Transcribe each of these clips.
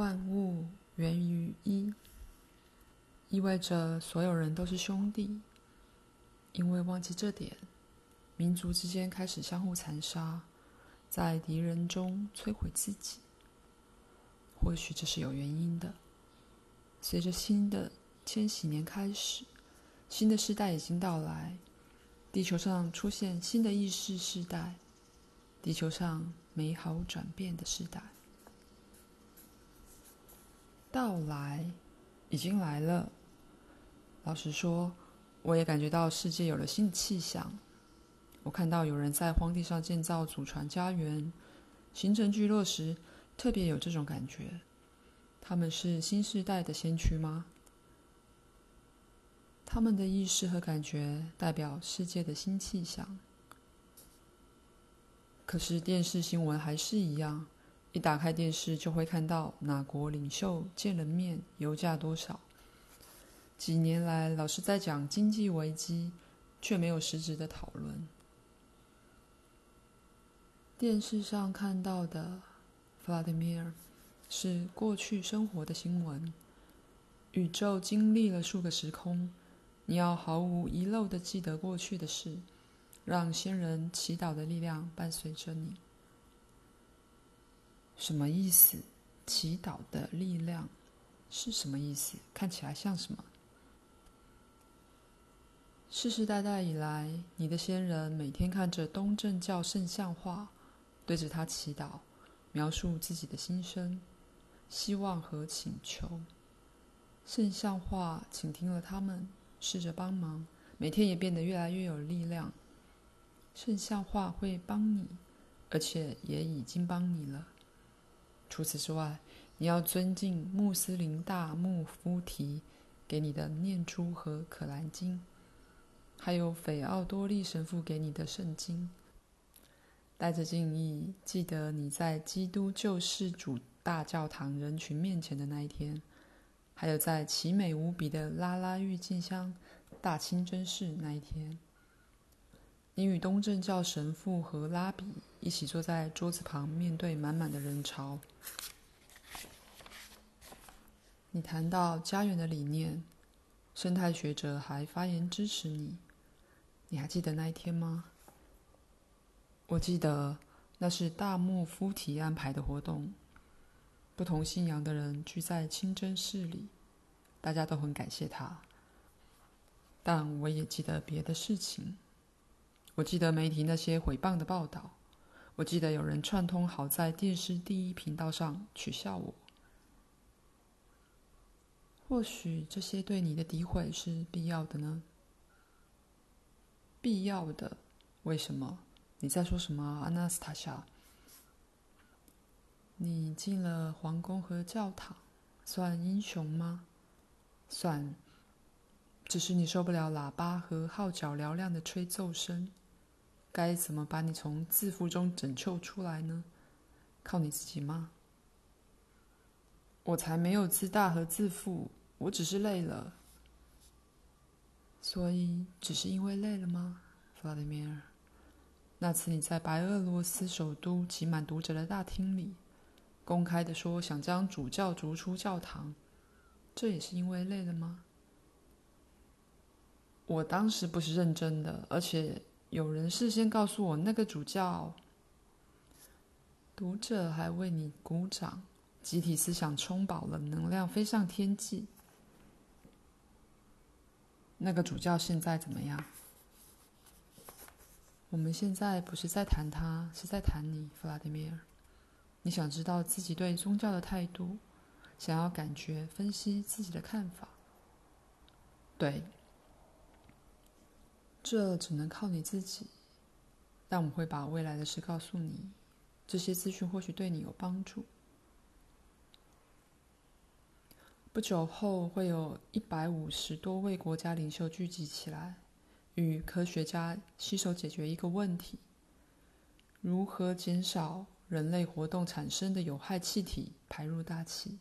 万物源于一，意味着所有人都是兄弟。因为忘记这点，民族之间开始相互残杀，在敌人中摧毁自己。或许这是有原因的。随着新的千禧年开始，新的世代已经到来，地球上出现新的意识世代，地球上美好转变的时代到来，已经来了。老实说，我也感觉到世界有了新的气象。我看到有人在荒地上建造祖传家园，形成聚落时，特别有这种感觉。他们是新世代的先驱吗？他们的意识和感觉代表世界的新气象。可是电视新闻还是一样，一打开电视就会看到哪国领袖见了面，油价多少。几年来老是在讲经济危机，却没有实质的讨论。电视上看到的弗拉德米尔。是过去生活的新闻。宇宙经历了数个时空，你要毫无遗漏的记得过去的事，让先人祈祷的力量伴随着你。什么意思？祈祷的力量是什么意思？看起来像什么？世世代代以来，你的先人每天看着东正教圣像画，对着它祈祷，描述自己的心声。希望和请求，圣像画倾听了他们，试着帮忙，每天也变得越来越有力量。圣像画会帮你，而且也已经帮你了。除此之外，你要尊敬穆斯林大穆夫提给你的念珠和可兰经，还有斐奥多利神父给你的圣经。带着敬意，记得你在基督救世主大教堂人群面前的那一天，还有在奇美无比的拉拉郁金香大清真寺那一天，你与东正教神父和拉比一起坐在桌子旁，面对满满的人潮。你谈到家园的理念，生态学者还发言支持你。你还记得那一天吗？我记得，那是大穆夫提安排的活动。不同信仰的人聚在清真寺里，大家都很感谢他。但我也记得别的事情。我记得媒体那些毁谤的报道。我记得有人串通好在电视第一频道上取笑我。或许这些对你的诋毁是必要的呢？必要的？为什么？你在说什么，阿纳斯塔夏？你进了皇宫和教堂，算英雄吗？算。只是你受不了喇叭和号角嘹亮的吹奏声。该怎么把你从自负中拯救出来呢？靠你自己吗？我才没有自大和自负，我只是累了。所以，只是因为累了吗，弗拉迪米尔？那次你在白俄罗斯首都挤满读者的大厅里。公开的说想将主教逐出教堂，这也是因为累了吗？我当时不是认真的，而且有人事先告诉我那个主教。读者还为你鼓掌，集体思想充饱了能量，飞上天际。那个主教现在怎么样？我们现在不是在谈他，是在谈你，弗拉迪米尔。你想知道自己对宗教的态度，想要感觉、分析自己的看法。对，这只能靠你自己。但我会把未来的事告诉你，这些资讯或许对你有帮助。不久后，会有一百五十多位国家领袖聚集起来，与科学家携手解决一个问题：如何减少人类活动产生的有害气体排入大气，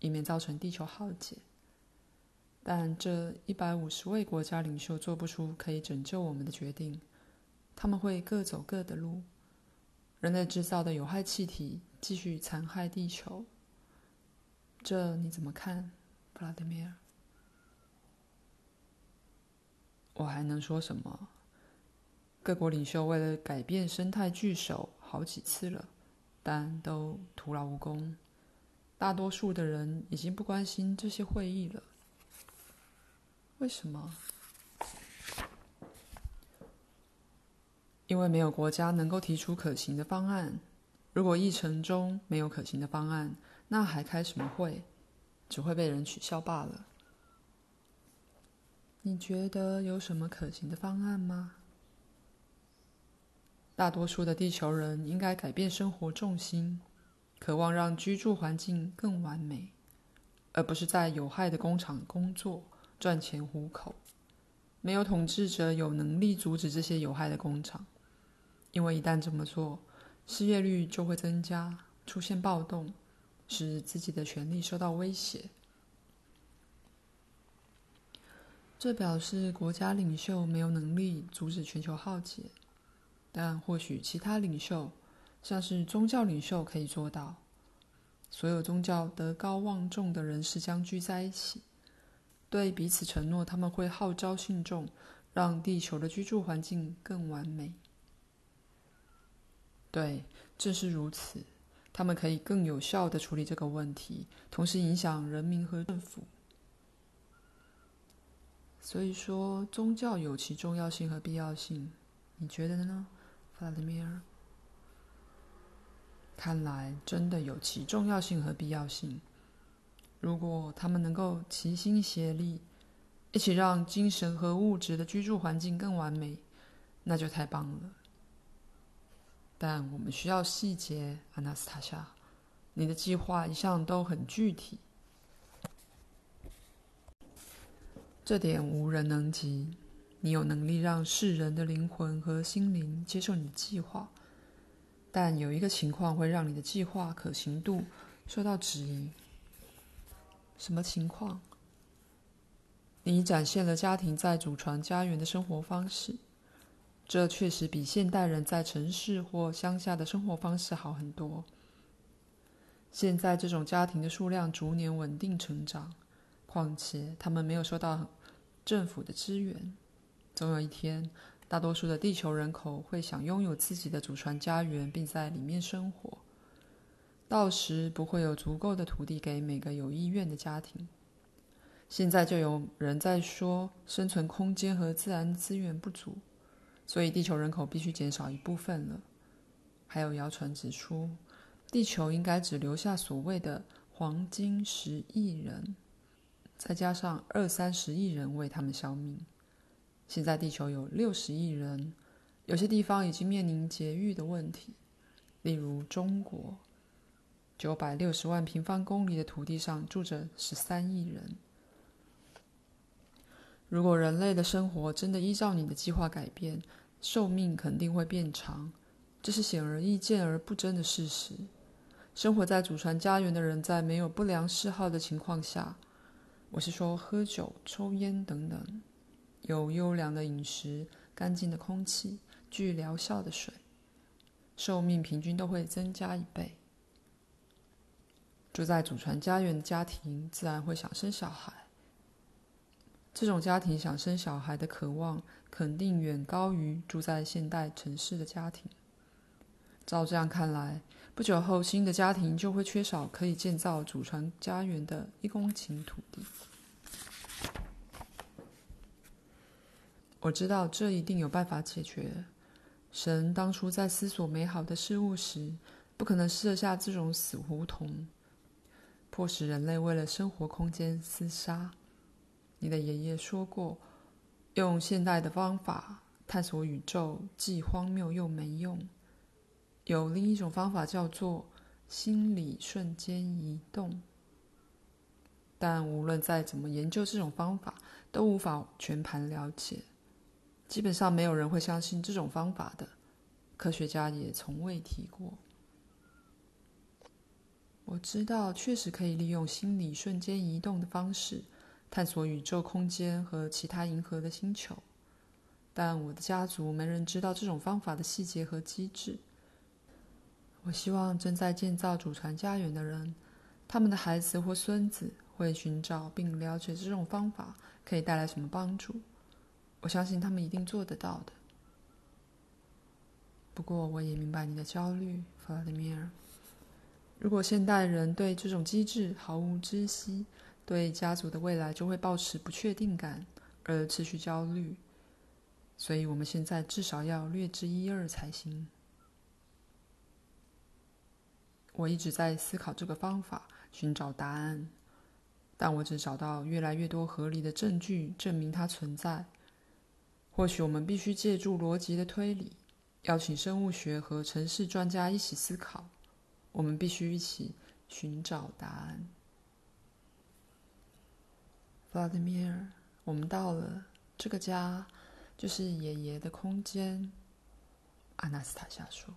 以免造成地球浩劫。但这一百五十位国家领袖做不出可以拯救我们的决定，他们会各走各的路。人类制造的有害气体继续残害地球，这你怎么看，弗拉德米尔？我还能说什么？各国领袖为了改变生态聚首好几次了，但都徒劳无功。大多数的人已经不关心这些会议了。为什么？因为没有国家能够提出可行的方案。如果议程中没有可行的方案，那还开什么会？只会被人取笑罢了。你觉得有什么可行的方案吗？大多数的地球人应该改变生活重心，渴望让居住环境更完美，而不是在有害的工厂工作赚钱糊口。没有统治者有能力阻止这些有害的工厂。因为一旦这么做，失业率就会增加，出现暴动，使自己的权利受到威胁。这表示国家领袖没有能力阻止全球浩劫，但或许其他领袖，像是宗教领袖可以做到。所有宗教德高望重的人士将聚在一起，对彼此承诺他们会号召信众，让地球的居住环境更完美。对，正是如此。他们可以更有效地处理这个问题，同时影响人民和政府。所以说，宗教有其重要性和必要性，你觉得呢，弗拉德米尔？看来真的有其重要性和必要性。如果他们能够齐心协力，一起让精神和物质的居住环境更完美，那就太棒了。但我们需要细节，阿纳斯塔夏。你的计划一向都很具体，这点无人能及。你有能力让世人的灵魂和心灵接受你的计划，但有一个情况会让你的计划可行度受到质疑。什么情况？你展现了家庭在祖传家园的生活方式。这确实比现代人在城市或乡下的生活方式好很多。现在这种家庭的数量逐年稳定成长，况且他们没有受到政府的支援。总有一天，大多数的地球人口会想拥有自己的祖传家园，并在里面生活。到时不会有足够的土地给每个有意愿的家庭。现在就有人在说，生存空间和自然资源不足。所以，地球人口必须减少一部分了。还有谣传指出，地球应该只留下所谓的黄金十亿人，再加上二三十亿人为他们消灭。现在地球有六十亿人，有些地方已经面临节育的问题，例如中国，九百六十万平方公里的土地上住着十三亿人。如果人类的生活真的依照你的计划改变，寿命肯定会变长，这是显而易见而不争的事实。生活在祖传家园的人，在没有不良嗜好的情况下，我是说喝酒、抽烟等等，有优良的饮食、干净的空气、具疗效的水，寿命平均都会增加一倍。住在祖传家园的家庭，自然会想生小孩。这种家庭想生小孩的渴望，肯定远高于住在现代城市的家庭。照这样看来，不久后新的家庭就会缺少可以建造祖传家园的一公顷土地。我知道这一定有办法解决。神当初在思索美好的事物时，不可能设下这种死胡同，迫使人类为了生活空间厮杀。你的爷爷说过，用现代的方法探索宇宙既荒谬又没用。有另一种方法叫做心理瞬间移动，但无论再怎么研究这种方法，都无法全盘了解。基本上没有人会相信这种方法的，科学家也从未提过。我知道，确实可以利用心理瞬间移动的方式。探索宇宙空间和其他银河的星球，但我的家族没人知道这种方法的细节和机制。我希望正在建造祖传家园的人，他们的孩子或孙子会寻找并了解这种方法可以带来什么帮助。我相信他们一定做得到的。不过，我也明白你的焦虑，弗拉德米尔。如果现代人对这种机制毫无知悉，对家族的未来就会抱持不确定感而持续焦虑。所以，我们现在至少要略知一二才行。我一直在思考这个方法，寻找答案，但我只找到越来越多合理的证据证明它存在。或许我们必须借助逻辑的推理，邀请生物学和城市专家一起思考。我们必须一起寻找答案。弗拉德米尔，我们到了，这个家就是爷爷的空间。阿纳斯塔夏说。